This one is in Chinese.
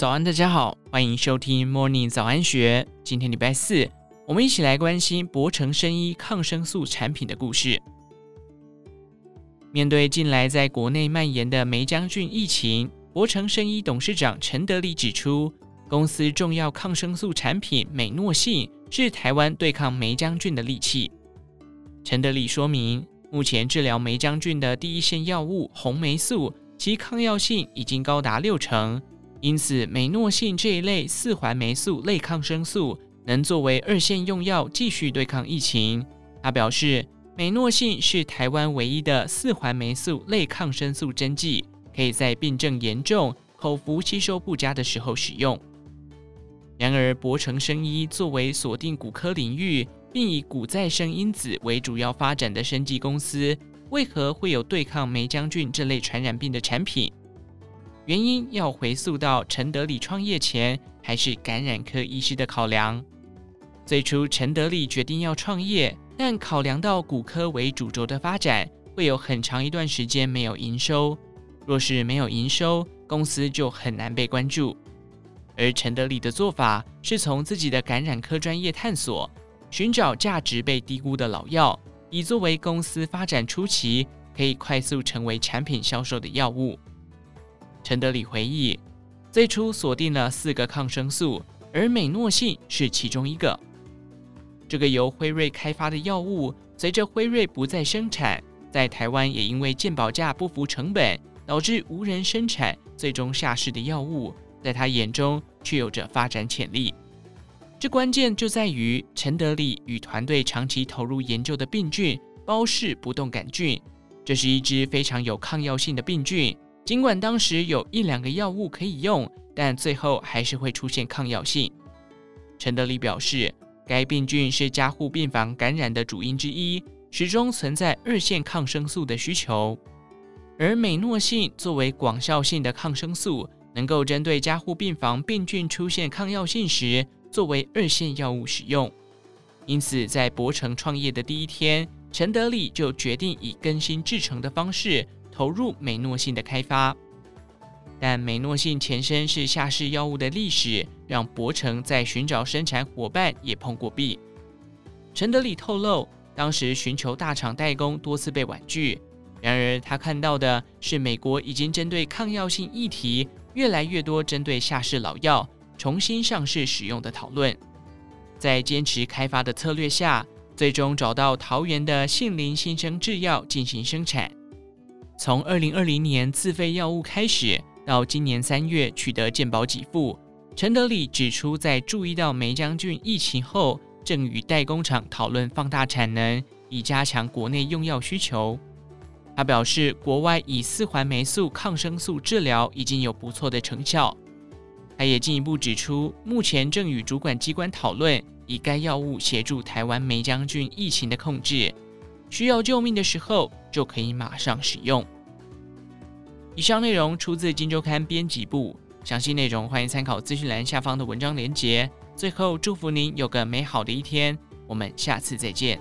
早安，大家好，欢迎收听 Morning 早安学。今天礼拜四，我们一起来关心博成生医抗生素产品的故事。面对近来在国内蔓延的霉浆菌疫情，博成生医董事长陈德礼指出，公司重要抗生素产品美诺信是台湾对抗霉浆菌的利器。陈德礼说明，目前治疗霉浆菌的第一线药物红霉素，其抗药性已经高达六成。因此，美诺信这一类四环霉素类抗生素能作为二线用药，继续对抗疫情。他表示，美诺信是台湾唯一的四环霉素类抗生素针剂，可以在病症严重、口服吸收不佳的时候使用。然而，博成生医作为锁定骨科领域，并以骨再生因子为主要发展的生技公司，为何会有对抗霉浆菌这类传染病的产品？原因要回溯到陈德礼创业前，还是感染科医师的考量。最初，陈德礼决定要创业，但考量到骨科为主轴的发展，会有很长一段时间没有营收。若是没有营收，公司就很难被关注。而陈德礼的做法是从自己的感染科专业探索，寻找价值被低估的老药，以作为公司发展初期可以快速成为产品销售的药物。陈德礼回忆，最初锁定了四个抗生素，而美诺信是其中一个。这个由辉瑞开发的药物，随着辉瑞不再生产，在台湾也因为健保价不符成本，导致无人生产，最终下市的药物，在他眼中却有着发展潜力。这关键就在于陈德礼与团队长期投入研究的病菌——包氏不动杆菌，这是一支非常有抗药性的病菌。尽管当时有一两个药物可以用，但最后还是会出现抗药性。陈德礼表示，该病菌是加护病房感染的主因之一，始终存在二线抗生素的需求。而美诺信作为广效性的抗生素，能够针对加护病房病菌出现抗药性时，作为二线药物使用。因此，在博成创业的第一天，陈德礼就决定以更新制程的方式。投入美诺信的开发，但美诺信前身是下市药物的历史，让博成在寻找生产伙伴也碰过壁。陈德礼透露，当时寻求大厂代工多次被婉拒。然而，他看到的是美国已经针对抗药性议题，越来越多针对下市老药重新上市使用的讨论。在坚持开发的策略下，最终找到桃园的杏林新生制药进行生产。从二零二零年自费药物开始，到今年三月取得健保给付，陈德礼指出，在注意到霉浆菌疫情后，正与代工厂讨论放大产能，以加强国内用药需求。他表示，国外以四环霉素抗生素治疗已经有不错的成效。他也进一步指出，目前正与主管机关讨论，以该药物协助台湾梅将军疫情的控制。需要救命的时候，就可以马上使用。以上内容出自《金周刊》编辑部，详细内容欢迎参考资讯栏下方的文章连结。最后，祝福您有个美好的一天，我们下次再见。